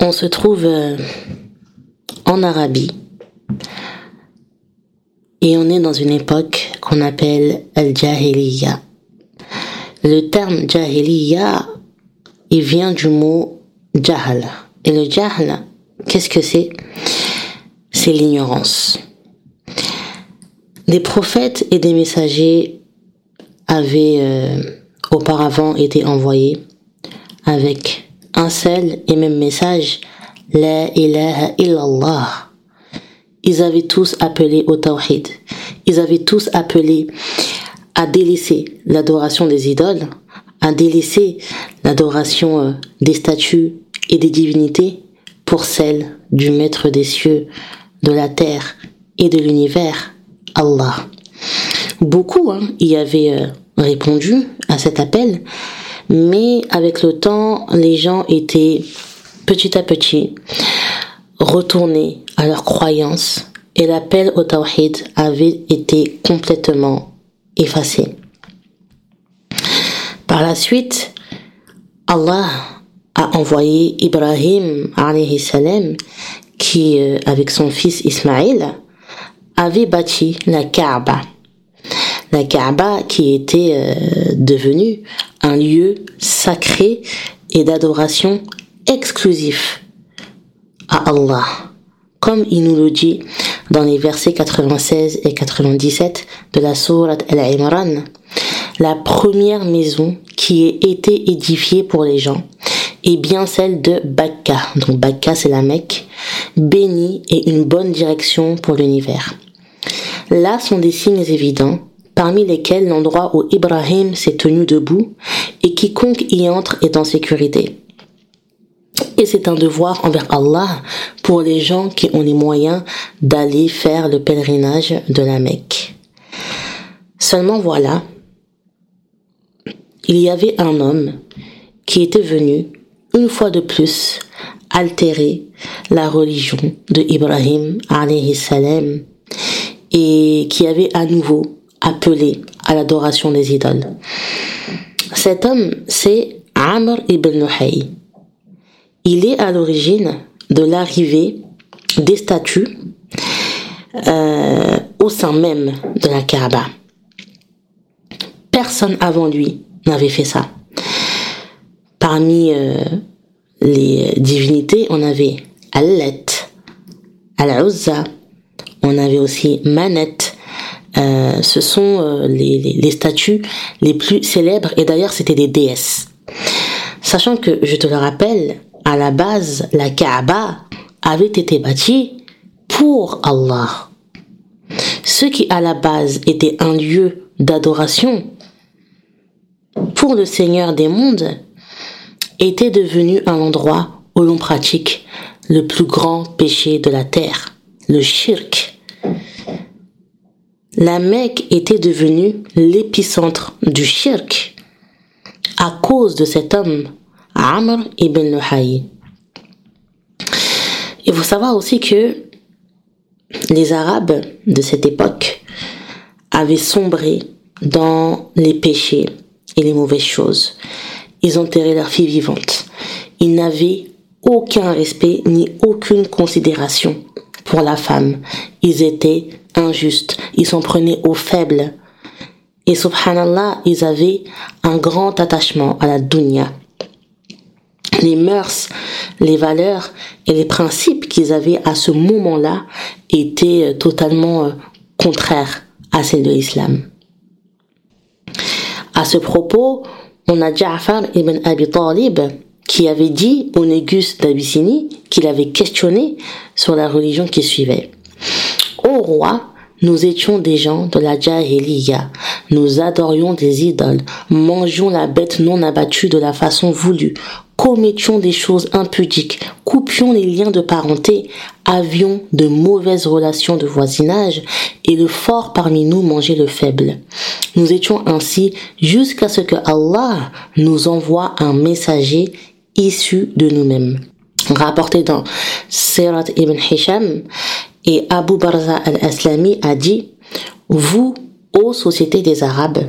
On se trouve euh, en Arabie et on est dans une époque qu'on appelle Al-Jahiliya. Le terme Jahiliya, il vient du mot Jahl. Et le Jahl, qu'est-ce que c'est? C'est l'ignorance. Des prophètes et des messagers avaient euh, auparavant été envoyés avec un seul et même message, La ilaha illallah. Ils avaient tous appelé au tawhid. Ils avaient tous appelé à délaisser l'adoration des idoles, à délaisser l'adoration euh, des statues et des divinités pour celle du maître des cieux, de la terre et de l'univers, Allah. Beaucoup hein, y avaient euh, répondu à cet appel, mais avec le temps, les gens étaient petit à petit retournés à leurs croyances et l'appel au tawhid avait été complètement effacé. Par la suite, Allah a envoyé Ibrahim salam qui, euh, avec son fils Ismaïl, avait bâti la Kaaba. La Kaaba qui était euh, devenue un lieu sacré et d'adoration exclusif à Allah. Comme il nous le dit dans les versets 96 et 97 de la sourate Al-Imran, la première maison qui ait été édifiée pour les gens est bien celle de Bakka. Donc Bakka c'est la Mecque, bénie et une bonne direction pour l'univers. Là sont des signes évidents parmi lesquels l'endroit où Ibrahim s'est tenu debout et quiconque y entre est en sécurité. Et c'est un devoir envers Allah pour les gens qui ont les moyens d'aller faire le pèlerinage de la Mecque. Seulement voilà, il y avait un homme qui était venu, une fois de plus, altérer la religion de Ibrahim salam et qui avait à nouveau appelé à l'adoration des idoles. Cet homme, c'est Amr ibn Nuhay. Il est à l'origine de l'arrivée des statues euh, au sein même de la Kaaba. Personne avant lui n'avait fait ça. Parmi euh, les divinités, on avait Allet, Al-Uzza, on avait aussi Manet, euh, ce sont euh, les, les, statues les plus célèbres et d'ailleurs c'était des déesses. Sachant que, je te le rappelle, à la base, la Kaaba avait été bâtie pour Allah. Ce qui à la base était un lieu d'adoration pour le Seigneur des mondes était devenu un endroit où l'on pratique le plus grand péché de la terre, le shirk la Mecque était devenue l'épicentre du shirk à cause de cet homme, Amr ibn Luhay. Il faut savoir aussi que les Arabes de cette époque avaient sombré dans les péchés et les mauvaises choses. Ils enterraient leurs filles vivantes. Ils n'avaient aucun respect ni aucune considération pour la femme. Ils étaient injustes, ils s'en prenaient aux faibles. Et subhanallah, ils avaient un grand attachement à la dunya. Les mœurs, les valeurs et les principes qu'ils avaient à ce moment-là étaient euh, totalement euh, contraires à celles de l'islam. À ce propos, on a Ja'far ibn Abi Talib qui avait dit au Négus d'Abyssinie qu'il avait questionné sur la religion qu'il suivait. Ô roi, nous étions des gens de la Jahiliya. Nous adorions des idoles, mangions la bête non abattue de la façon voulue, commettions des choses impudiques, coupions les liens de parenté, avions de mauvaises relations de voisinage, et le fort parmi nous mangeait le faible. Nous étions ainsi jusqu'à ce que Allah nous envoie un messager issu de nous-mêmes. Rapporté dans Sirat ibn Hisham, et Abu Barza al-Aslami a dit, vous, ô société des Arabes,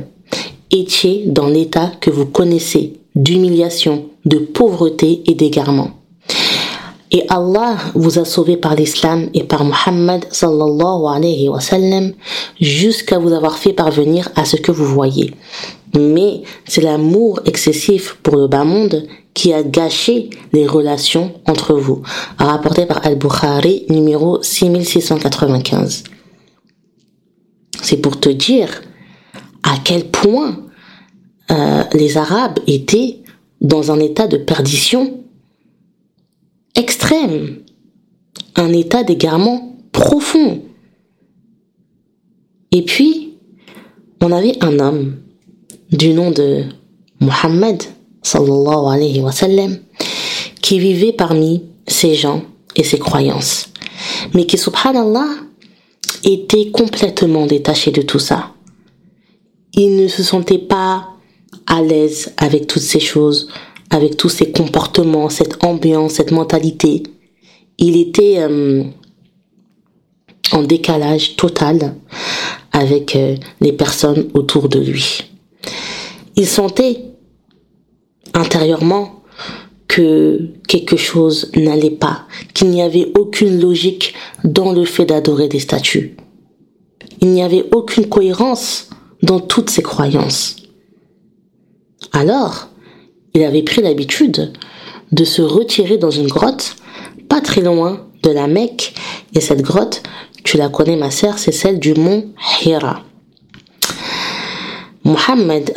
étiez dans l'état que vous connaissez d'humiliation, de pauvreté et d'égarement. Et Allah vous a sauvé par l'islam et par Muhammad sallallahu alayhi wa sallam jusqu'à vous avoir fait parvenir à ce que vous voyez. Mais c'est l'amour excessif pour le bas monde qui a gâché les relations entre vous. Rapporté par Al-Bukhari, numéro 6695. C'est pour te dire à quel point euh, les Arabes étaient dans un état de perdition extrême, un état d'égarement profond. Et puis, on avait un homme du nom de Muhammad sallallahu alayhi wa sallam qui vivait parmi ces gens et ces croyances, mais qui subhanallah était complètement détaché de tout ça. Il ne se sentait pas à l'aise avec toutes ces choses, avec tous ces comportements, cette ambiance, cette mentalité. Il était euh, en décalage total avec euh, les personnes autour de lui. Il sentait intérieurement que quelque chose n'allait pas, qu'il n'y avait aucune logique dans le fait d'adorer des statues. Il n'y avait aucune cohérence dans toutes ses croyances. Alors, il avait pris l'habitude de se retirer dans une grotte pas très loin de la Mecque. Et cette grotte, tu la connais ma sœur, c'est celle du mont Hira. Mohammed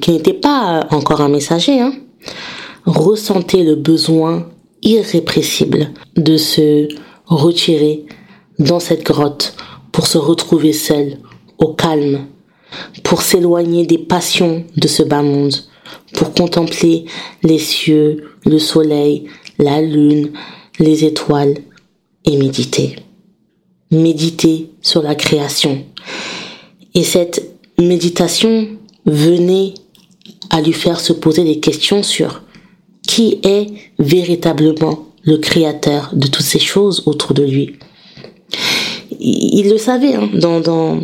qui n'était pas encore un messager, hein, ressentait le besoin irrépressible de se retirer dans cette grotte pour se retrouver seul, au calme, pour s'éloigner des passions de ce bas monde, pour contempler les cieux, le soleil, la lune, les étoiles et méditer. Méditer sur la création. Et cette méditation venait à lui faire se poser des questions sur qui est véritablement le créateur de toutes ces choses autour de lui. Il le savait hein, dans, dans,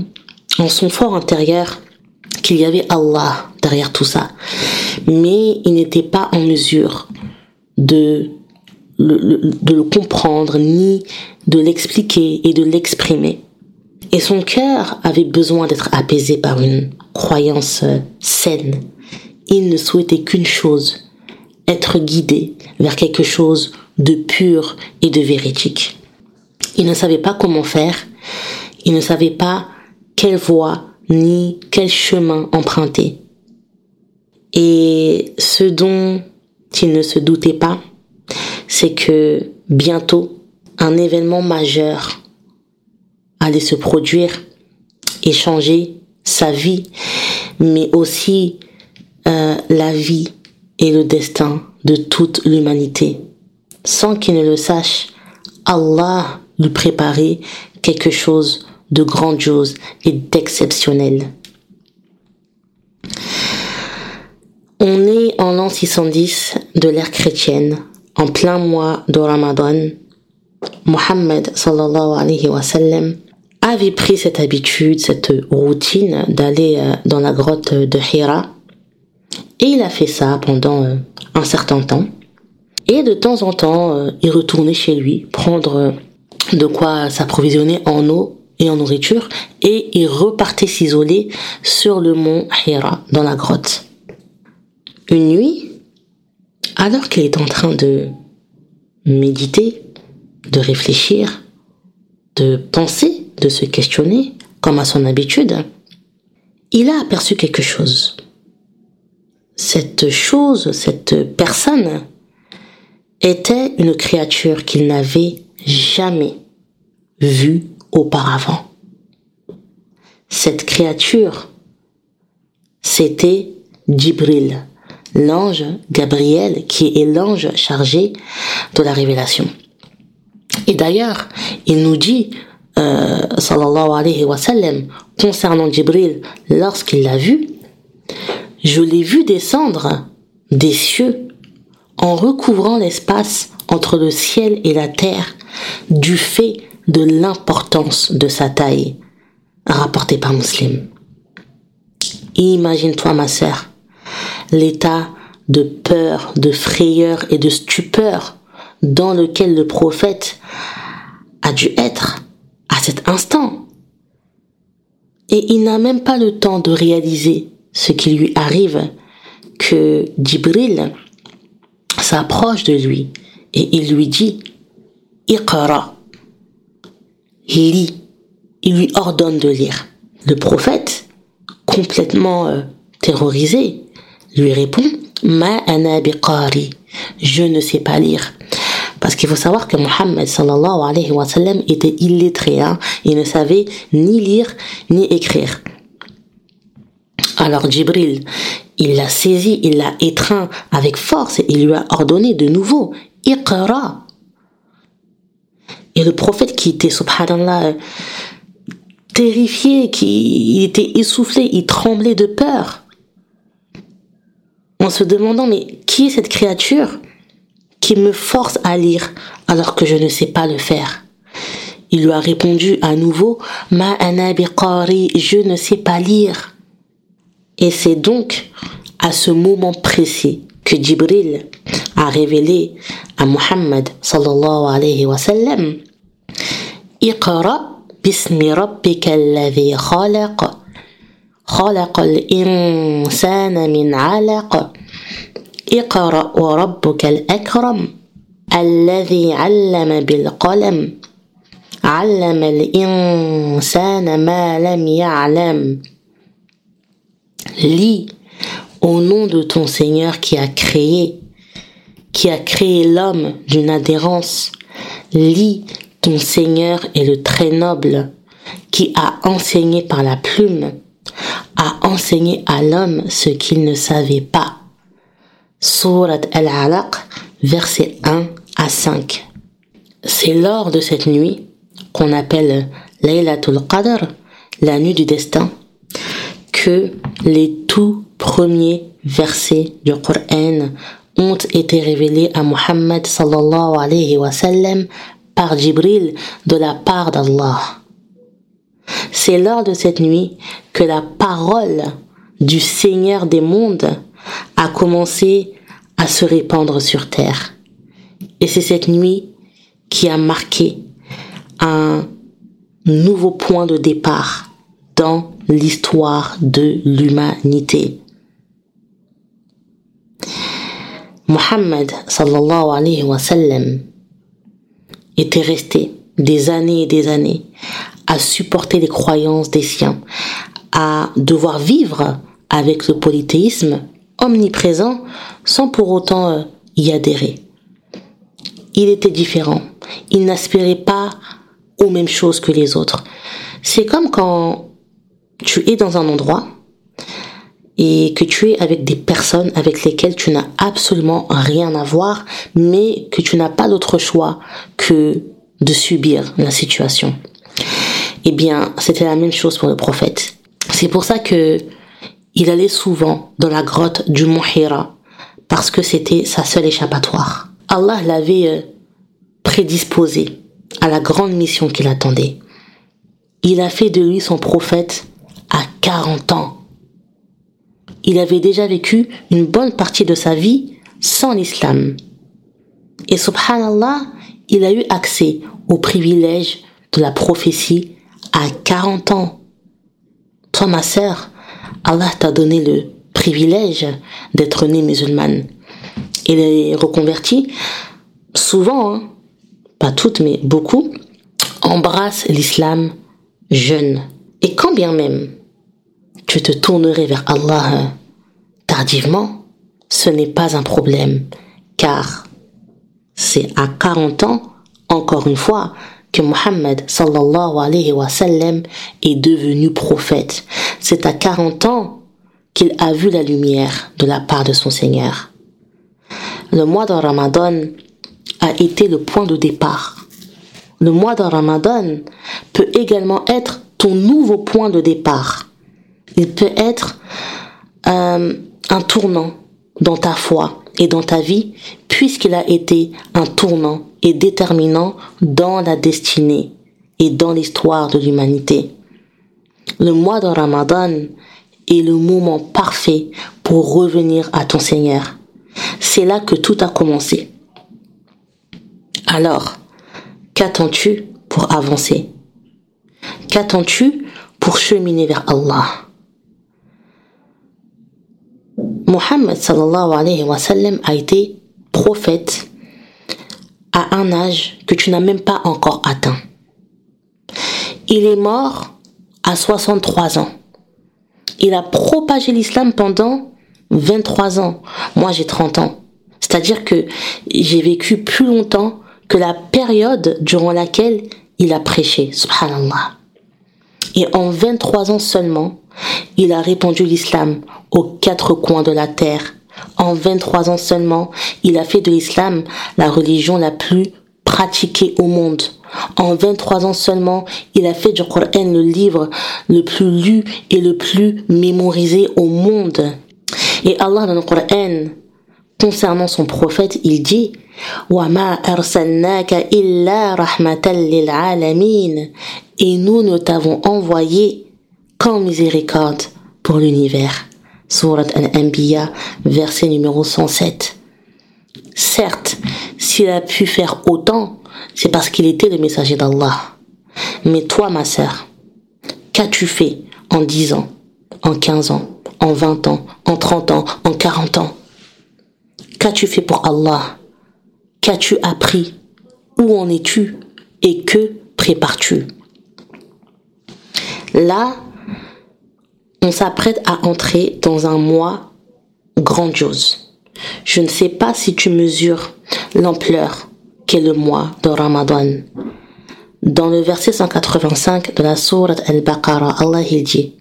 en son fort intérieur qu'il y avait Allah derrière tout ça. Mais il n'était pas en mesure de le, de le comprendre ni de l'expliquer et de l'exprimer. Et son cœur avait besoin d'être apaisé par une croyance saine. Il ne souhaitait qu'une chose, être guidé vers quelque chose de pur et de véridique. Il ne savait pas comment faire, il ne savait pas quelle voie ni quel chemin emprunter. Et ce dont il ne se doutait pas, c'est que bientôt un événement majeur allait se produire et changer sa vie, mais aussi euh, la vie et le destin de toute l'humanité. Sans qu'il ne le sache, Allah lui préparait quelque chose de grandiose et d'exceptionnel. On est en l'an 610 de l'ère chrétienne, en plein mois de Ramadan. Mohammed sallallahu alayhi wa sallam avait pris cette habitude, cette routine d'aller euh, dans la grotte de Hira. Et il a fait ça pendant euh, un certain temps. Et de temps en temps, euh, il retournait chez lui, prendre de quoi s'approvisionner en eau et en nourriture, et il repartait s'isoler sur le mont Hira, dans la grotte. Une nuit, alors qu'il est en train de méditer, de réfléchir, de penser, de se questionner, comme à son habitude, il a aperçu quelque chose. Cette chose, cette personne, était une créature qu'il n'avait jamais vue auparavant. Cette créature, c'était Djibril, l'ange Gabriel, qui est l'ange chargé de la révélation. Et d'ailleurs, il nous dit, euh, sallallahu alayhi wa sallam, concernant Djibril, lorsqu'il l'a vu, je l'ai vu descendre des cieux en recouvrant l'espace entre le ciel et la terre du fait de l'importance de sa taille, rapporté par Muslim. Imagine-toi, ma sœur, l'état de peur, de frayeur et de stupeur dans lequel le prophète a dû être à cet instant. Et il n'a même pas le temps de réaliser ce qui lui arrive que Djibril s'approche de lui et il lui dit Iqra, lis. Il lui ordonne de lire. Le prophète, complètement euh, terrorisé, lui répond Ma je ne sais pas lire. Parce qu'il faut savoir que Mohammed sallallahu alayhi wa sallam était illettré, hein. il ne savait ni lire ni écrire. Alors Jibril, il l'a saisi, il l'a étreint avec force et il lui a ordonné de nouveau, Iqra. Et le prophète qui était, subhanallah, terrifié, qui était essoufflé, il tremblait de peur. En se demandant, mais qui est cette créature? qui me force à lire alors que je ne sais pas le faire. Il lui a répondu à nouveau Ma anabiqari, je ne sais pas lire. Et c'est donc à ce moment précis que Djibril a révélé à Muhammad sallallahu alayhi wa sallam Iqra bismi rabbika alladhi khalaq khalaq al-insana min اقرأ وربك الأكرم الذي علم بالقلم علم الإنسان ما لم يعلم Lis au nom de ton Seigneur qui a créé, qui a créé l'homme d'une adhérence. Lis ton Seigneur est le très noble, qui a enseigné par la plume, a enseigné à l'homme ce qu'il ne savait pas. Surat al-Alaq, versets 1 à 5. C'est lors de cette nuit, qu'on appelle Laylatul Qadr, la nuit du destin, que les tout premiers versets du Coran ont été révélés à Muhammad sallallahu alayhi wa sallam par Jibril de la part d'Allah. C'est lors de cette nuit que la parole du Seigneur des mondes commencé à se répandre sur terre. Et c'est cette nuit qui a marqué un nouveau point de départ dans l'histoire de l'humanité. Muhammad sallallahu alayhi wa sallam était resté des années et des années à supporter les croyances des siens, à devoir vivre avec le polythéisme omniprésent sans pour autant euh, y adhérer. Il était différent. Il n'aspirait pas aux mêmes choses que les autres. C'est comme quand tu es dans un endroit et que tu es avec des personnes avec lesquelles tu n'as absolument rien à voir, mais que tu n'as pas d'autre choix que de subir la situation. Eh bien, c'était la même chose pour le prophète. C'est pour ça que il allait souvent dans la grotte du Mont Hira, parce que c'était sa seule échappatoire. Allah l'avait euh, prédisposé à la grande mission qu'il attendait. Il a fait de lui son prophète à 40 ans. Il avait déjà vécu une bonne partie de sa vie sans l'islam. Et subhanallah, il a eu accès au privilège de la prophétie à 40 ans. Toi, ma sœur, Allah t'a donné le privilège d'être née musulmane. Et les reconvertis, souvent, hein, pas toutes, mais beaucoup, embrassent l'islam jeune. Et quand bien même tu te tournerais vers Allah euh, tardivement, ce n'est pas un problème, car c'est à 40 ans, encore une fois, que Muhammad sallallahu alayhi wa sallam est devenu prophète. C'est à 40 ans qu'il a vu la lumière de la part de son Seigneur. Le mois de Ramadan a été le point de départ. Le mois de Ramadan peut également être ton nouveau point de départ. Il peut être euh, un tournant dans ta foi et dans ta vie, puisqu'il a été un tournant et déterminant dans la destinée et dans l'histoire de l'humanité. Le mois de Ramadan est le moment parfait pour revenir à ton Seigneur. C'est là que tout a commencé. Alors, qu'attends-tu pour avancer? Qu'attends-tu pour cheminer vers Allah? Mohammed sallallahu alayhi wa sallam a été prophète à un âge que tu n'as même pas encore atteint. Il est mort à 63 ans. Il a propagé l'islam pendant 23 ans. Moi, j'ai 30 ans. C'est-à-dire que j'ai vécu plus longtemps que la période durant laquelle il a prêché. Subhanallah. Et en 23 ans seulement, il a répandu l'islam aux quatre coins de la terre. En 23 ans seulement, il a fait de l'islam la religion la plus pratiquée au monde. En 23 ans seulement, il a fait du Coran le livre le plus lu et le plus mémorisé au monde. Et Allah dans le Coran, concernant son prophète, il dit Et nous ne t'avons envoyé qu'en miséricorde pour l'univers. Surat Al-Anbiya, verset numéro 107. Certes, s'il a pu faire autant, c'est parce qu'il était le messager d'Allah. Mais toi, ma sœur, qu'as-tu fait en 10 ans, en 15 ans, en 20 ans, en 30 ans, en 40 ans? Qu'as-tu fait pour Allah? Qu'as-tu appris? Où en es-tu? Et que prépares-tu? Là, on s'apprête à entrer dans un mois grandiose. Je ne sais pas si tu mesures l'ampleur qu'est le mois de Ramadan. Dans le verset 185 de la sourate Al-Baqarah, Allah dit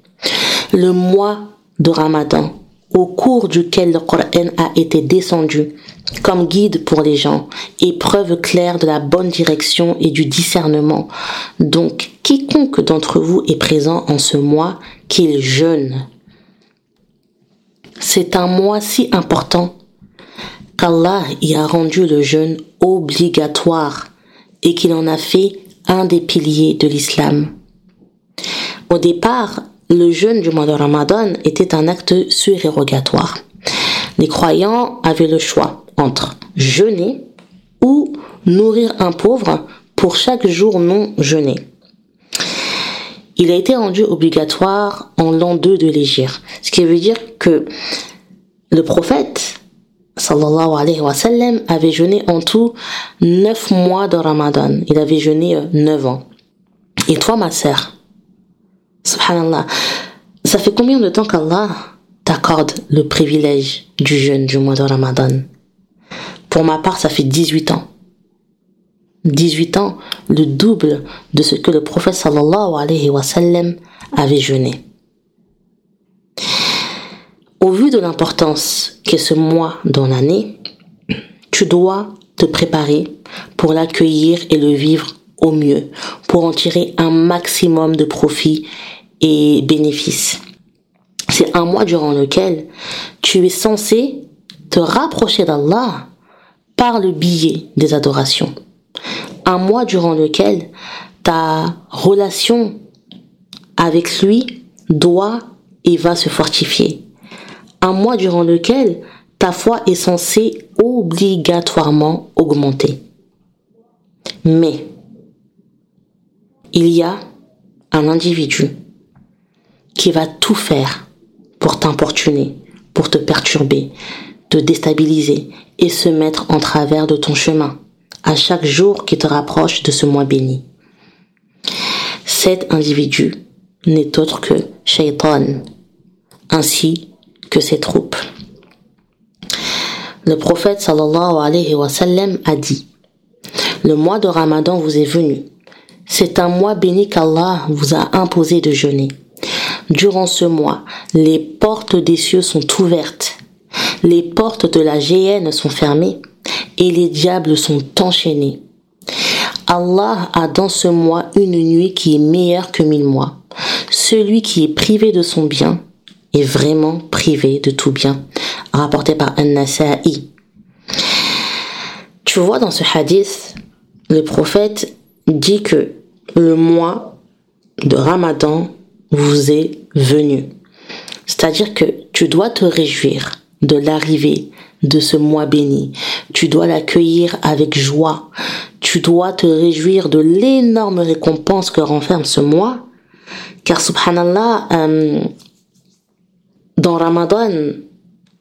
Le mois de Ramadan, au cours duquel le Coran a été descendu comme guide pour les gens et preuve claire de la bonne direction et du discernement. Donc, quiconque d'entre vous est présent en ce mois, qu'il jeûne. C'est un mois si important qu'Allah y a rendu le jeûne obligatoire et qu'il en a fait un des piliers de l'islam. Au départ, le jeûne du mois de Ramadan était un acte surérogatoire. Les croyants avaient le choix entre jeûner ou nourrir un pauvre pour chaque jour non jeûné. Il a été rendu obligatoire en l'an 2 de l'Égypte. Ce qui veut dire que le prophète, sallallahu alayhi wa sallam, avait jeûné en tout 9 mois de Ramadan. Il avait jeûné 9 ans. Et toi, ma sœur, subhanallah, ça fait combien de temps qu'Allah t'accorde le privilège du jeûne du mois de Ramadan? Pour ma part, ça fait 18 ans. 18 ans, le double de ce que le prophète sallallahu alayhi wa sallam avait jeûné. Au vu de l'importance qu'est ce mois dans l'année, tu dois te préparer pour l'accueillir et le vivre au mieux, pour en tirer un maximum de profit et bénéfices. C'est un mois durant lequel tu es censé te rapprocher d'Allah par le billet des adorations un mois durant lequel ta relation avec lui doit et va se fortifier. Un mois durant lequel ta foi est censée obligatoirement augmenter. Mais il y a un individu qui va tout faire pour t'importuner, pour te perturber, te déstabiliser et se mettre en travers de ton chemin à chaque jour qui te rapproche de ce mois béni. Cet individu n'est autre que Shaitan, ainsi que ses troupes. Le prophète sallallahu alayhi wa sallam a dit Le mois de Ramadan vous est venu. C'est un mois béni qu'Allah vous a imposé de jeûner. Durant ce mois, les portes des cieux sont ouvertes, les portes de la géhenne sont fermées et les diables sont enchaînés. Allah a dans ce mois une nuit qui est meilleure que mille mois. Celui qui est privé de son bien est vraiment privé de tout bien. Rapporté par An-Nasa'i. Tu vois dans ce hadith, le prophète dit que le mois de Ramadan vous est venu. C'est-à-dire que tu dois te réjouir de l'arrivée de ce mois béni. Tu dois l'accueillir avec joie. tu dois te réjouir de l'énorme récompense que renferme ce mois, car subhanallah, euh, dans Ramadan,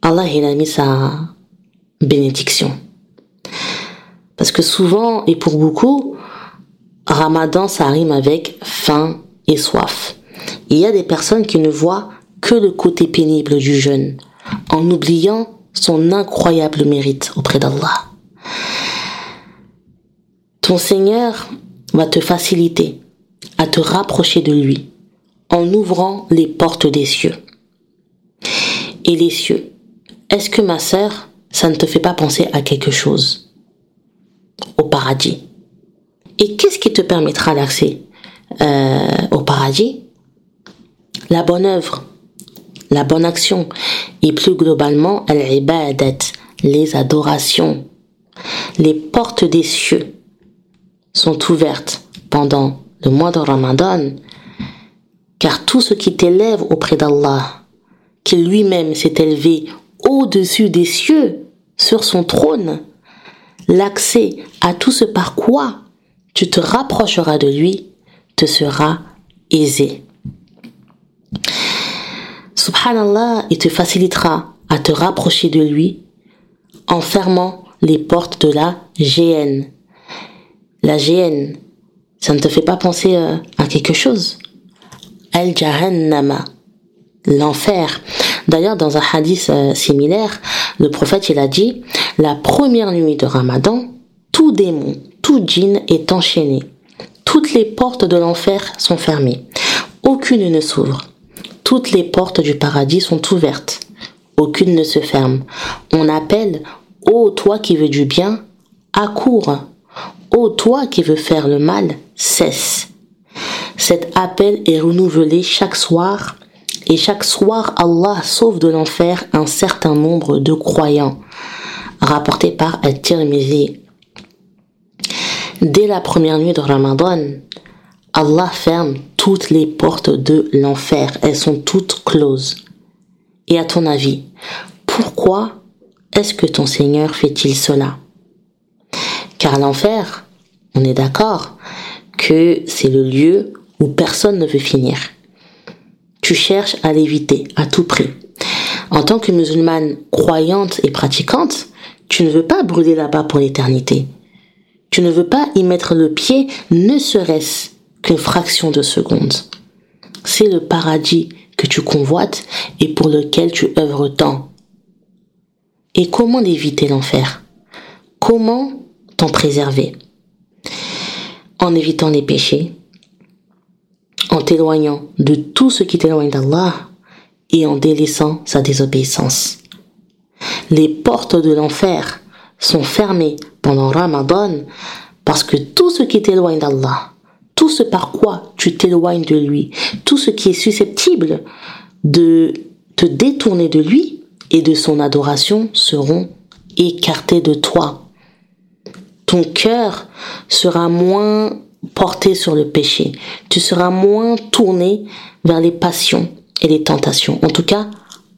Allah il a mis sa bénédiction. Parce que souvent, et pour beaucoup, Ramadan, ça rime avec faim et soif. Il y a des personnes qui ne voient que le côté pénible du jeûne, en oubliant son incroyable mérite auprès d'Allah. Ton Seigneur va te faciliter à te rapprocher de lui en ouvrant les portes des cieux. Et les cieux, est-ce que ma sœur, ça ne te fait pas penser à quelque chose? Au paradis. Et qu'est-ce qui te permettra l'accès euh, au paradis? La bonne œuvre, la bonne action et plus globalement les adorations. Les portes des cieux sont ouvertes pendant le mois de Ramadan car tout ce qui t'élève auprès d'Allah, qui lui-même s'est élevé au-dessus des cieux, sur son trône, l'accès à tout ce par quoi tu te rapprocheras de lui te sera aisé. Subhanallah, il te facilitera à te rapprocher de lui en fermant les portes de la GN. La GN, ça ne te fait pas penser euh, à quelque chose? Al-Jahannama, l'enfer. D'ailleurs, dans un hadith euh, similaire, le prophète il a dit la première nuit de Ramadan, tout démon, tout djinn est enchaîné. Toutes les portes de l'enfer sont fermées. Aucune ne s'ouvre. Toutes les portes du paradis sont ouvertes. Aucune ne se ferme. On appelle Ô toi qui veux du bien, accours. Ô toi qui veux faire le mal, cesse. Cet appel est renouvelé chaque soir et chaque soir Allah sauve de l'enfer un certain nombre de croyants. Rapporté par Al-Tirmizi. Dès la première nuit de Ramadan, Allah ferme toutes les portes de l'enfer. Elles sont toutes closes. Et à ton avis, pourquoi est-ce que ton Seigneur fait-il cela? Car l'enfer, on est d'accord que c'est le lieu où personne ne veut finir. Tu cherches à l'éviter à tout prix. En tant que musulmane croyante et pratiquante, tu ne veux pas brûler là-bas pour l'éternité. Tu ne veux pas y mettre le pied, ne serait-ce qu'une fraction de seconde. C'est le paradis que tu convoites et pour lequel tu œuvres tant. Et comment éviter l'enfer? Comment t'en préserver? En évitant les péchés, en t'éloignant de tout ce qui t'éloigne d'Allah et en délaissant sa désobéissance. Les portes de l'enfer sont fermées pendant Ramadan parce que tout ce qui t'éloigne d'Allah, tout ce par quoi tu t'éloignes de lui, tout ce qui est susceptible de te détourner de lui et de son adoration seront écartés de toi. Ton cœur sera moins porté sur le péché. Tu seras moins tourné vers les passions et les tentations. En tout cas,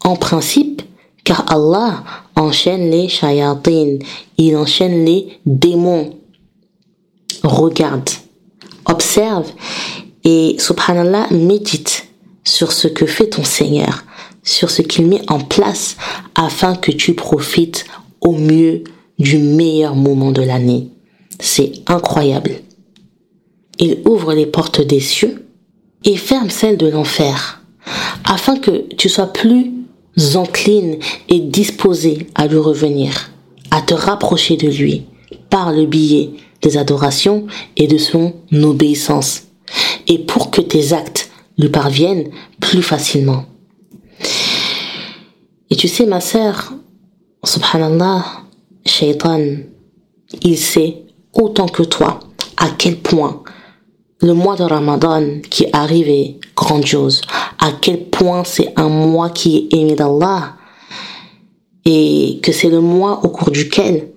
en principe, car Allah enchaîne les shayatin, il enchaîne les démons. Regarde, et subhanallah, médite sur ce que fait ton Seigneur, sur ce qu'il met en place afin que tu profites au mieux du meilleur moment de l'année. C'est incroyable. Il ouvre les portes des cieux et ferme celles de l'enfer, afin que tu sois plus encline et disposé à lui revenir, à te rapprocher de lui par le biais des adorations et de son obéissance, et pour que tes actes lui parviennent plus facilement. Et tu sais, ma sœur, subhanallah, shaitan, il sait autant que toi à quel point le mois de Ramadan qui arrive est grandiose, à quel point c'est un mois qui est aimé d'Allah et que c'est le mois au cours duquel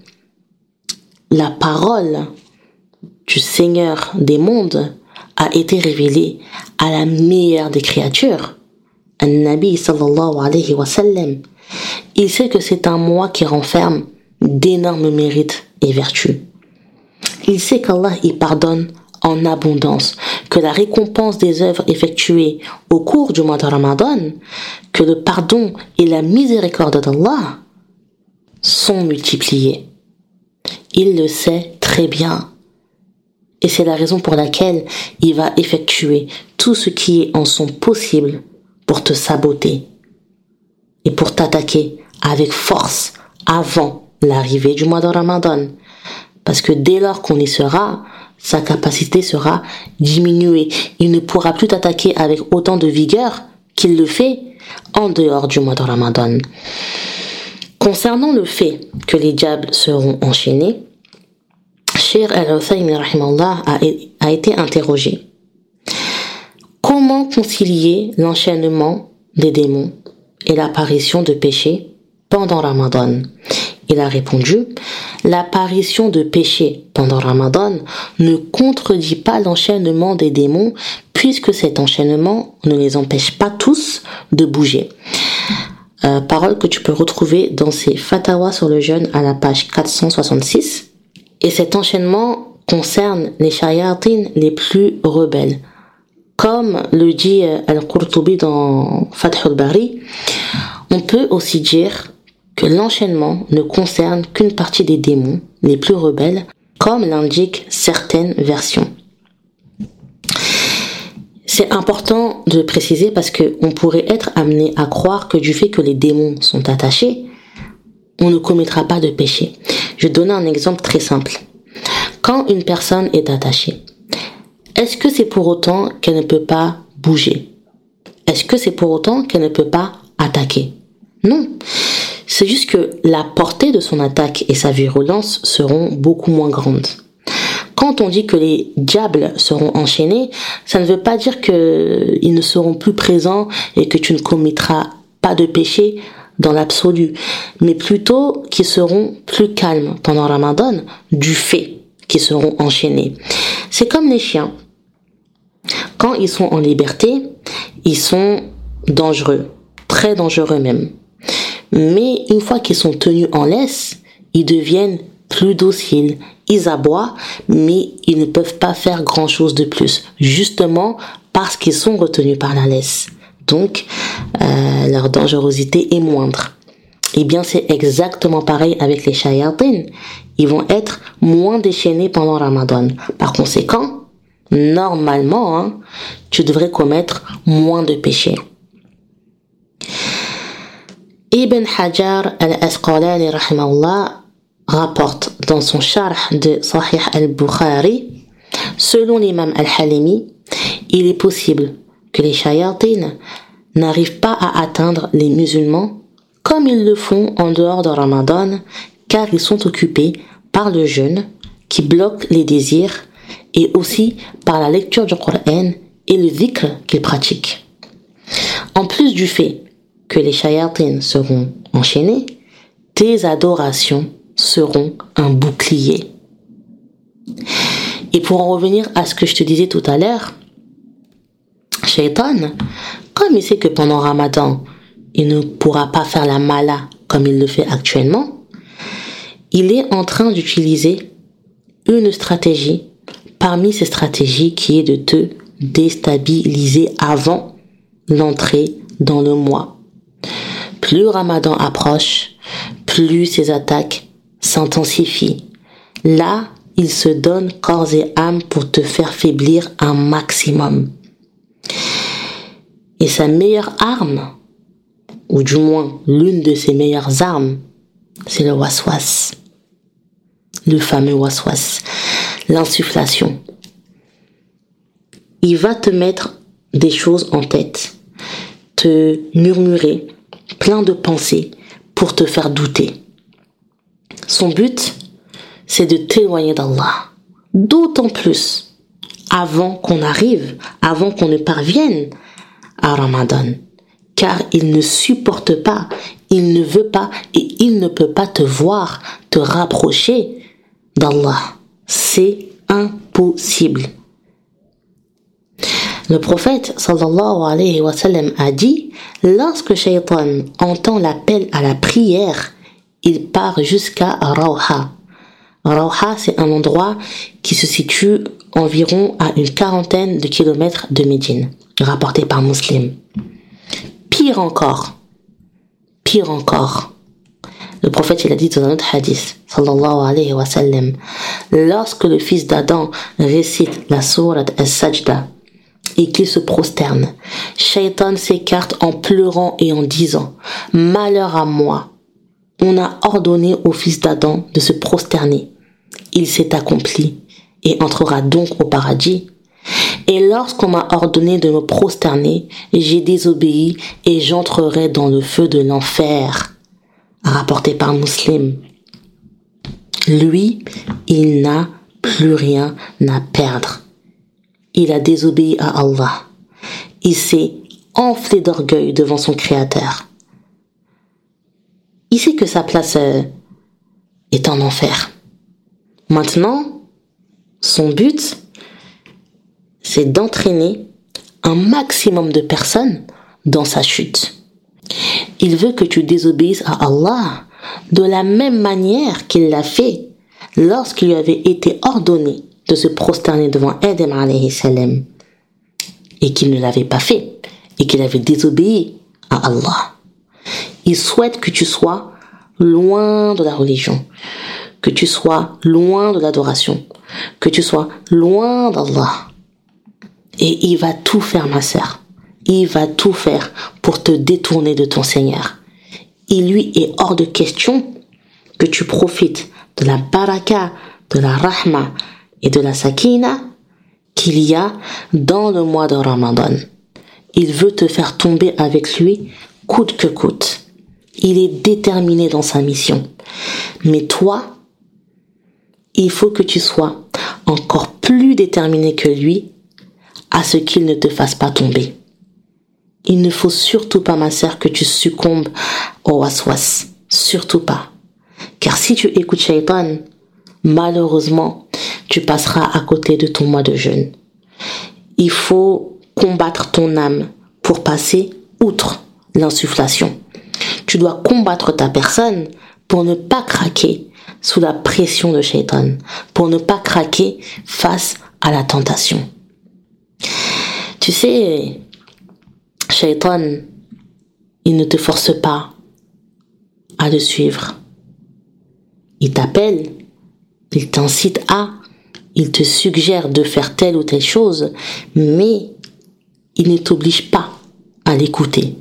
la parole du Seigneur des mondes a été révélée à la meilleure des créatures, un Nabi sallallahu alayhi wa sallam. Il sait que c'est un mois qui renferme d'énormes mérites et vertus. il sait qu'Allah y pardonne en abondance, que la récompense des œuvres effectuées au cours du mois de Ramadan, que le pardon et la miséricorde d'Allah sont multipliés. Il le sait très bien. Et c'est la raison pour laquelle il va effectuer tout ce qui est en son possible pour te saboter et pour t'attaquer avec force avant l'arrivée du mois de Ramadan. Parce que dès lors qu'on y sera, sa capacité sera diminuée. Il ne pourra plus t'attaquer avec autant de vigueur qu'il le fait en dehors du mois de Ramadan. Concernant le fait que les diables seront enchaînés, Shir al-Hussein a été interrogé. Comment concilier l'enchaînement des démons et l'apparition de péchés pendant Ramadan? Il a répondu, l'apparition de péchés pendant Ramadan ne contredit pas l'enchaînement des démons puisque cet enchaînement ne les empêche pas tous de bouger. Euh, parole que tu peux retrouver dans ces fatwas sur le jeûne à la page 466. Et cet enchaînement concerne les shayatin les plus rebelles. Comme le dit euh, Al-Qurtubi dans Fath al-Bari, on peut aussi dire que l'enchaînement ne concerne qu'une partie des démons les plus rebelles, comme l'indiquent certaines versions. C'est important de préciser parce qu'on pourrait être amené à croire que du fait que les démons sont attachés, on ne commettra pas de péché. Je vais donner un exemple très simple. Quand une personne est attachée, est-ce que c'est pour autant qu'elle ne peut pas bouger? Est-ce que c'est pour autant qu'elle ne peut pas attaquer? Non. C'est juste que la portée de son attaque et sa virulence seront beaucoup moins grandes. Quand on dit que les diables seront enchaînés, ça ne veut pas dire qu'ils ne seront plus présents et que tu ne commettras pas de péché dans l'absolu, mais plutôt qu'ils seront plus calmes pendant Ramadan du fait qu'ils seront enchaînés. C'est comme les chiens. Quand ils sont en liberté, ils sont dangereux, très dangereux même. Mais une fois qu'ils sont tenus en laisse, ils deviennent plus dociles. Ils aboient, mais ils ne peuvent pas faire grand chose de plus, justement parce qu'ils sont retenus par la laisse. Donc, euh, leur dangerosité est moindre. Eh bien, c'est exactement pareil avec les shayatin. Ils vont être moins déchaînés pendant Ramadan. Par conséquent, normalement, hein, tu devrais commettre moins de péchés. Rapporte dans son charh de Sahih al-Bukhari, selon l'imam al-Halimi, il est possible que les shayatin n'arrivent pas à atteindre les musulmans comme ils le font en dehors de Ramadan, car ils sont occupés par le jeûne qui bloque les désirs et aussi par la lecture du Coran et le dhikr qu'ils pratiquent. En plus du fait que les shayatin seront enchaînés, tes adorations seront un bouclier. Et pour en revenir à ce que je te disais tout à l'heure, Shaitan, comme il sait que pendant Ramadan, il ne pourra pas faire la mala comme il le fait actuellement, il est en train d'utiliser une stratégie parmi ces stratégies qui est de te déstabiliser avant l'entrée dans le mois. Plus Ramadan approche, plus ses attaques s'intensifient. Là, il se donne corps et âme pour te faire faiblir un maximum. Et sa meilleure arme, ou du moins l'une de ses meilleures armes, c'est le waswas. Le fameux waswas. L'insufflation. Il va te mettre des choses en tête, te murmurer plein de pensées pour te faire douter. Son but, c'est de t'éloigner d'Allah. D'autant plus avant qu'on arrive, avant qu'on ne parvienne à Ramadan. Car il ne supporte pas, il ne veut pas et il ne peut pas te voir te rapprocher d'Allah. C'est impossible. Le prophète sallallahu a dit, lorsque Shaitan entend l'appel à la prière, il part jusqu'à Rawha. Rawha, c'est un endroit qui se situe environ à une quarantaine de kilomètres de Médine, rapporté par Muslim. Pire encore, pire encore, le prophète il a dit dans un autre hadith, sallallahu alayhi wa sallam, lorsque le fils d'Adam récite la sourate al-Sajda et qu'il se prosterne, Shaitan s'écarte en pleurant et en disant, malheur à moi, on a ordonné au fils d'Adam de se prosterner. Il s'est accompli et entrera donc au paradis. Et lorsqu'on m'a ordonné de me prosterner, j'ai désobéi et j'entrerai dans le feu de l'enfer rapporté par Muslim. Lui, il n'a plus rien à perdre. Il a désobéi à Allah. Il s'est enflé d'orgueil devant son Créateur. Il sait que sa place euh, est en enfer. Maintenant, son but, c'est d'entraîner un maximum de personnes dans sa chute. Il veut que tu désobéisses à Allah de la même manière qu'il l'a fait lorsqu'il lui avait été ordonné de se prosterner devant Adam alayhi salam et qu'il ne l'avait pas fait et qu'il avait désobéi à Allah. Il souhaite que tu sois loin de la religion, que tu sois loin de l'adoration, que tu sois loin d'Allah. Et il va tout faire, ma sœur il va tout faire pour te détourner de ton Seigneur. Il lui est hors de question que tu profites de la baraka, de la rahma et de la sakina qu'il y a dans le mois de Ramadan. Il veut te faire tomber avec lui coûte que coûte. Il est déterminé dans sa mission. Mais toi, il faut que tu sois encore plus déterminé que lui à ce qu'il ne te fasse pas tomber il ne faut surtout pas, ma sœur, que tu succombes au waswas. Surtout pas. Car si tu écoutes Shaitan, malheureusement, tu passeras à côté de ton mois de jeûne. Il faut combattre ton âme pour passer outre l'insufflation. Tu dois combattre ta personne pour ne pas craquer sous la pression de Shaitan, pour ne pas craquer face à la tentation. Tu sais, Shaitan, il ne te force pas à le suivre. Il t'appelle, il t'incite à, il te suggère de faire telle ou telle chose, mais il ne t'oblige pas à l'écouter.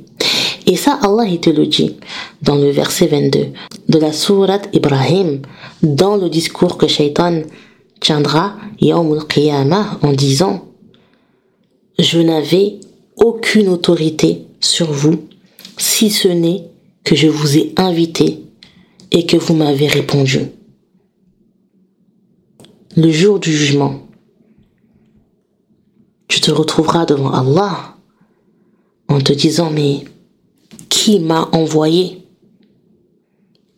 Et ça, Allah il te le dit dans le verset 22 de la sourate Ibrahim, dans le discours que Shaitan tiendra en disant Je n'avais aucune autorité sur vous, si ce n'est que je vous ai invité et que vous m'avez répondu. Le jour du jugement, tu te retrouveras devant Allah en te disant mais qui m'a envoyé?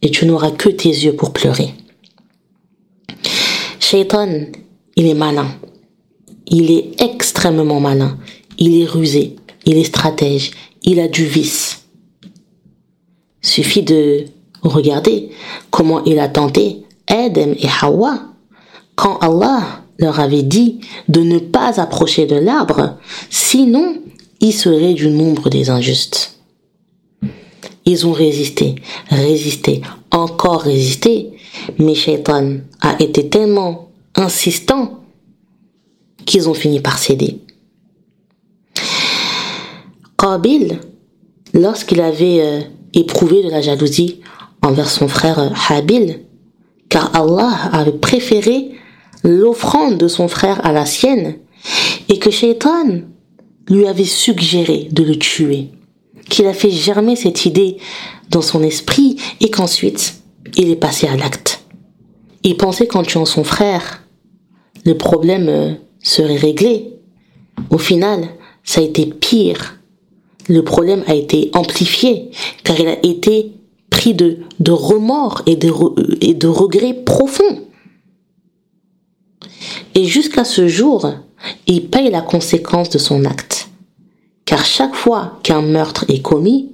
Et tu n'auras que tes yeux pour pleurer. Shaitan, il est malin. Il est extrêmement malin il est rusé, il est stratège, il a du vice. Suffit de regarder comment il a tenté Adam et Hawa quand Allah leur avait dit de ne pas approcher de l'arbre, sinon ils seraient du nombre des injustes. Ils ont résisté, résisté, encore résisté, mais Shaitan a été tellement insistant qu'ils ont fini par céder. Qabil, lorsqu'il avait euh, éprouvé de la jalousie envers son frère euh, Habil, car Allah avait préféré l'offrande de son frère à la sienne, et que Shaitan lui avait suggéré de le tuer, qu'il a fait germer cette idée dans son esprit et qu'ensuite il est passé à l'acte. Il pensait qu'en tuant son frère, le problème euh, serait réglé. Au final, ça a été pire le problème a été amplifié, car il a été pris de, remords et de, et de regrets profonds. Et jusqu'à ce jour, il paye la conséquence de son acte. Car chaque fois qu'un meurtre est commis,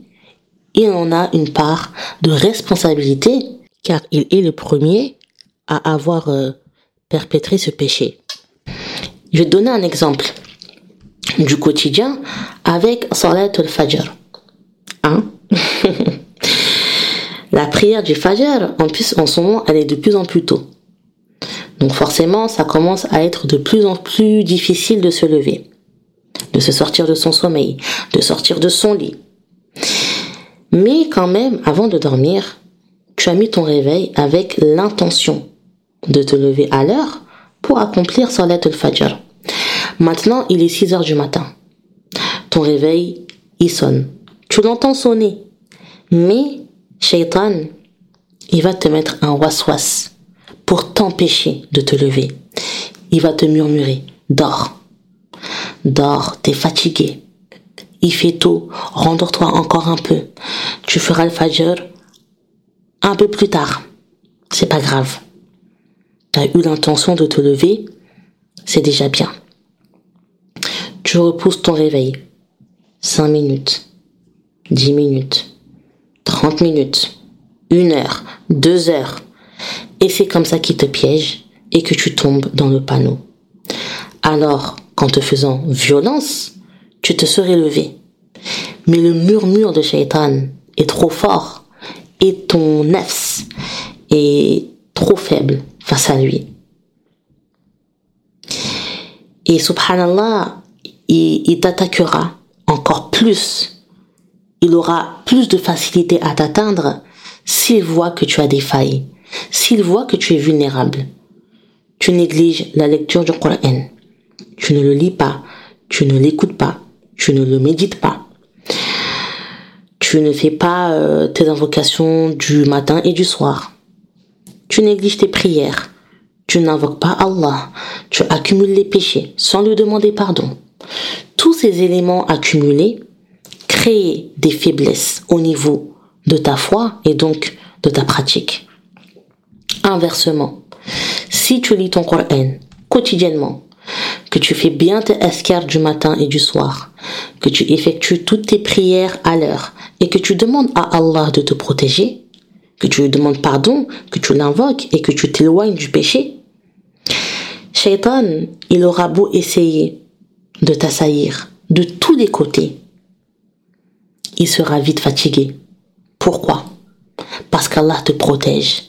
il en a une part de responsabilité, car il est le premier à avoir euh, perpétré ce péché. Je vais donner un exemple du quotidien avec Salat al-Fajr. Hein? La prière du Fajr, en plus, en ce moment, elle est de plus en plus tôt. Donc forcément, ça commence à être de plus en plus difficile de se lever, de se sortir de son sommeil, de sortir de son lit. Mais quand même, avant de dormir, tu as mis ton réveil avec l'intention de te lever à l'heure pour accomplir Salat al-Fajr. Maintenant, il est 6 heures du matin. Ton réveil, il sonne. Tu l'entends sonner. Mais, Shaitan, il va te mettre un waswas pour t'empêcher de te lever. Il va te murmurer, dors. Dors, t'es fatigué. Il fait tôt, rendors-toi encore un peu. Tu feras le fajr un peu plus tard. C'est pas grave. Tu as eu l'intention de te lever, c'est déjà bien. Tu repousses ton réveil. 5 minutes, 10 minutes, 30 minutes, 1 heure, 2 heures. Et c'est comme ça qu'il te piège et que tu tombes dans le panneau. Alors, qu'en te faisant violence, tu te serais levé. Mais le murmure de Shaitan est trop fort et ton nefs est trop faible face à lui. Et subhanallah, il, t'attaquera encore plus. Il aura plus de facilité à t'atteindre s'il voit que tu as des failles, s'il voit que tu es vulnérable. Tu négliges la lecture du Coran. Tu ne le lis pas, tu ne l'écoutes pas, tu ne le médites pas. Tu ne fais pas euh, tes invocations du matin et du soir. Tu négliges tes prières. Tu n'invoques pas Allah. Tu accumules les péchés sans lui demander pardon. Tous ces éléments accumulés créent des faiblesses au niveau de ta foi et donc de ta pratique. Inversement, si tu lis ton Coran quotidiennement, que tu fais bien tes escars du matin et du soir, que tu effectues toutes tes prières à l'heure et que tu demandes à Allah de te protéger, que tu lui demandes pardon, que tu l'invoques et que tu t'éloignes du péché, Shaitan, il aura beau essayer de t'assaillir de tous les côtés, il sera vite fatigué. Pourquoi? Parce qu'Allah te protège.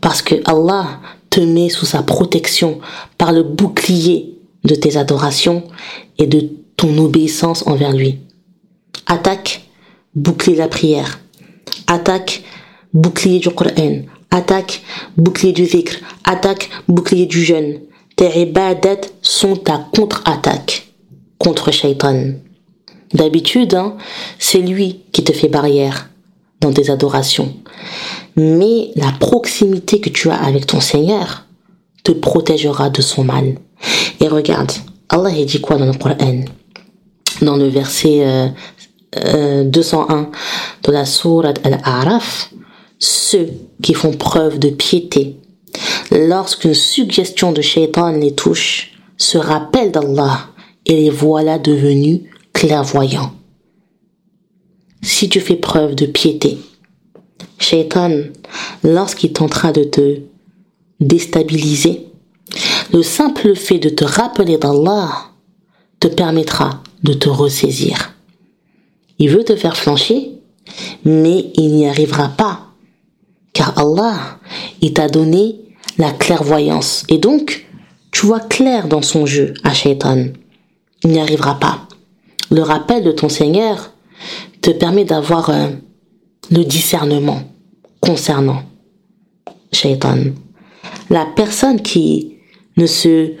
Parce que Allah te met sous sa protection par le bouclier de tes adorations et de ton obéissance envers lui. Attaque, bouclier la prière. Attaque, bouclier du Coran. Attaque, bouclier du zikr. Attaque, bouclier du jeûne. Tes ibadat sont ta contre-attaque contre Shaitan. D'habitude, hein, c'est lui qui te fait barrière dans tes adorations. Mais la proximité que tu as avec ton Seigneur te protégera de son mal. Et regarde, Allah dit quoi dans le Coran? Dans le verset 201 euh, euh, de la sourate Al-A'raf, ceux qui font preuve de piété, lorsqu'une suggestion de shaitan les touche, se rappellent d'Allah et les voilà devenus clairvoyants. Si tu fais preuve de piété, Shaitan, lorsqu'il tentera de te déstabiliser, le simple fait de te rappeler d'Allah te permettra de te ressaisir. Il veut te faire flancher, mais il n'y arrivera pas, car Allah, il t'a donné la clairvoyance, et donc tu vois clair dans son jeu à Shaitan. Il n'y arrivera pas. Le rappel de ton Seigneur te permet d'avoir euh, le discernement concernant Shaitan. La personne qui ne se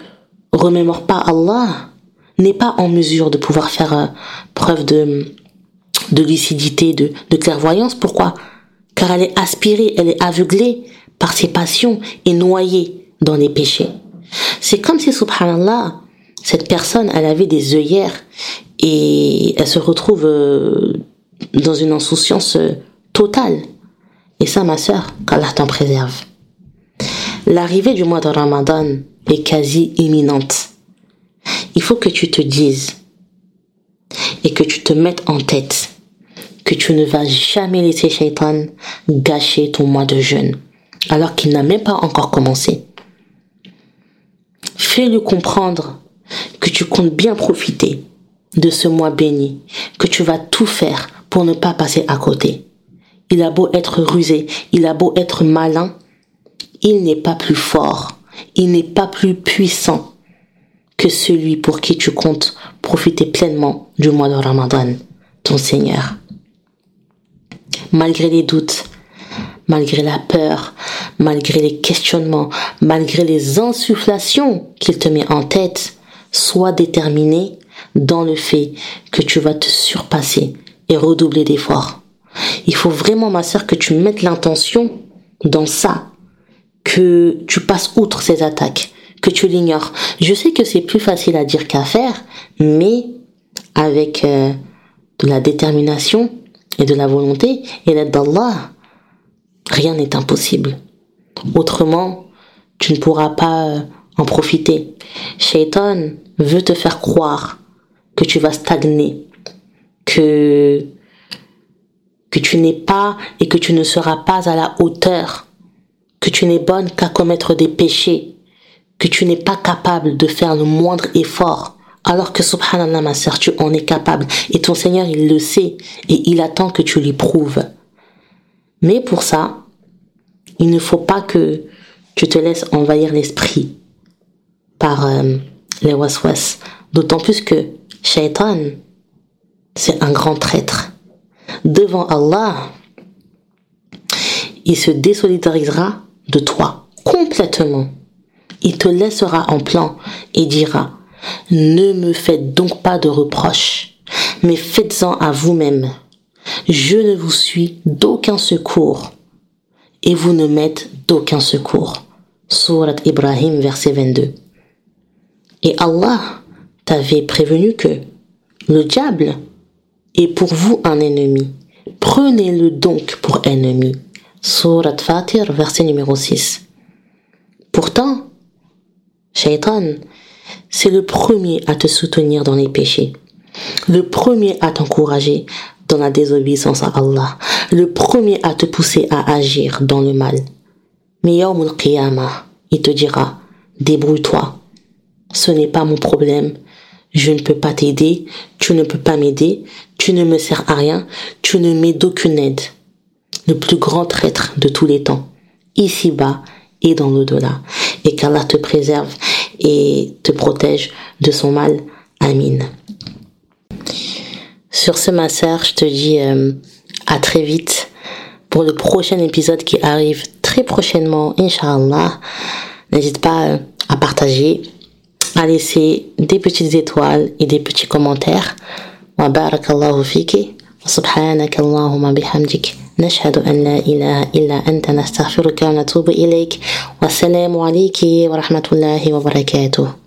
remémore pas Allah n'est pas en mesure de pouvoir faire euh, preuve de, de lucidité, de, de clairvoyance. Pourquoi? Car elle est aspirée, elle est aveuglée par ses passions et noyée dans les péchés. C'est comme si, subhanallah, cette personne, elle avait des œillères et elle se retrouve euh, dans une insouciance euh, totale. Et ça, ma sœur, qu'Allah t'en préserve. L'arrivée du mois de Ramadan est quasi imminente. Il faut que tu te dises et que tu te mettes en tête que tu ne vas jamais laisser Shaitan gâcher ton mois de jeûne. alors qu'il n'a même pas encore commencé. Fais-le comprendre que tu comptes bien profiter de ce mois béni, que tu vas tout faire pour ne pas passer à côté. Il a beau être rusé, il a beau être malin, il n'est pas plus fort, il n'est pas plus puissant que celui pour qui tu comptes profiter pleinement du mois de Ramadan, ton Seigneur. Malgré les doutes, malgré la peur, malgré les questionnements, malgré les insufflations qu'il te met en tête, sois déterminé dans le fait que tu vas te surpasser et redoubler d'efforts. Il faut vraiment, ma sœur, que tu mettes l'intention dans ça, que tu passes outre ces attaques, que tu l'ignores. Je sais que c'est plus facile à dire qu'à faire, mais avec euh, de la détermination et de la volonté et l'aide d'Allah, rien n'est impossible. Autrement, tu ne pourras pas euh, en profiter. Shaitan veut te faire croire que tu vas stagner, que que tu n'es pas et que tu ne seras pas à la hauteur, que tu n'es bonne qu'à commettre des péchés, que tu n'es pas capable de faire le moindre effort, alors que subhanallah ma sœur, tu en es capable. Et ton Seigneur il le sait et il attend que tu lui prouves. Mais pour ça, il ne faut pas que tu te laisses envahir l'esprit par euh, les waswas, d'autant plus que Shaitan, c'est un grand traître. Devant Allah, il se désolidarisera de toi complètement. Il te laissera en plan et dira, ne me faites donc pas de reproches, mais faites-en à vous-même. Je ne vous suis d'aucun secours et vous ne m'êtes d'aucun secours. Surat Ibrahim, verset 22. Et Allah t'avait prévenu que le diable est pour vous un ennemi. Prenez-le donc pour ennemi. Surat Fatir, verset numéro 6. Pourtant, Shaitan, c'est le premier à te soutenir dans les péchés, le premier à t'encourager dans la désobéissance à Allah, le premier à te pousser à agir dans le mal. Mais Yawm qiyamah il te dira, débrouille-toi, ce n'est pas mon problème, je ne peux pas t'aider, tu ne peux pas m'aider, tu ne me sers à rien, tu ne m'aides d'aucune aide. Le plus grand traître de tous les temps, ici-bas et dans l'au-delà. Et qu'Allah te préserve et te protège de son mal. Amin. Sur ce, ma sœur, je te dis euh, à très vite pour le prochain épisode qui arrive très prochainement, Inch'Allah. N'hésite pas euh, à partager, à laisser des petites étoiles et des petits commentaires. سبحانك اللهم بحمدك. نشهد أن لا إله إلا أنت. نستغفرك ونتوب إليك. والسلام عليك ورحمة الله وبركاته.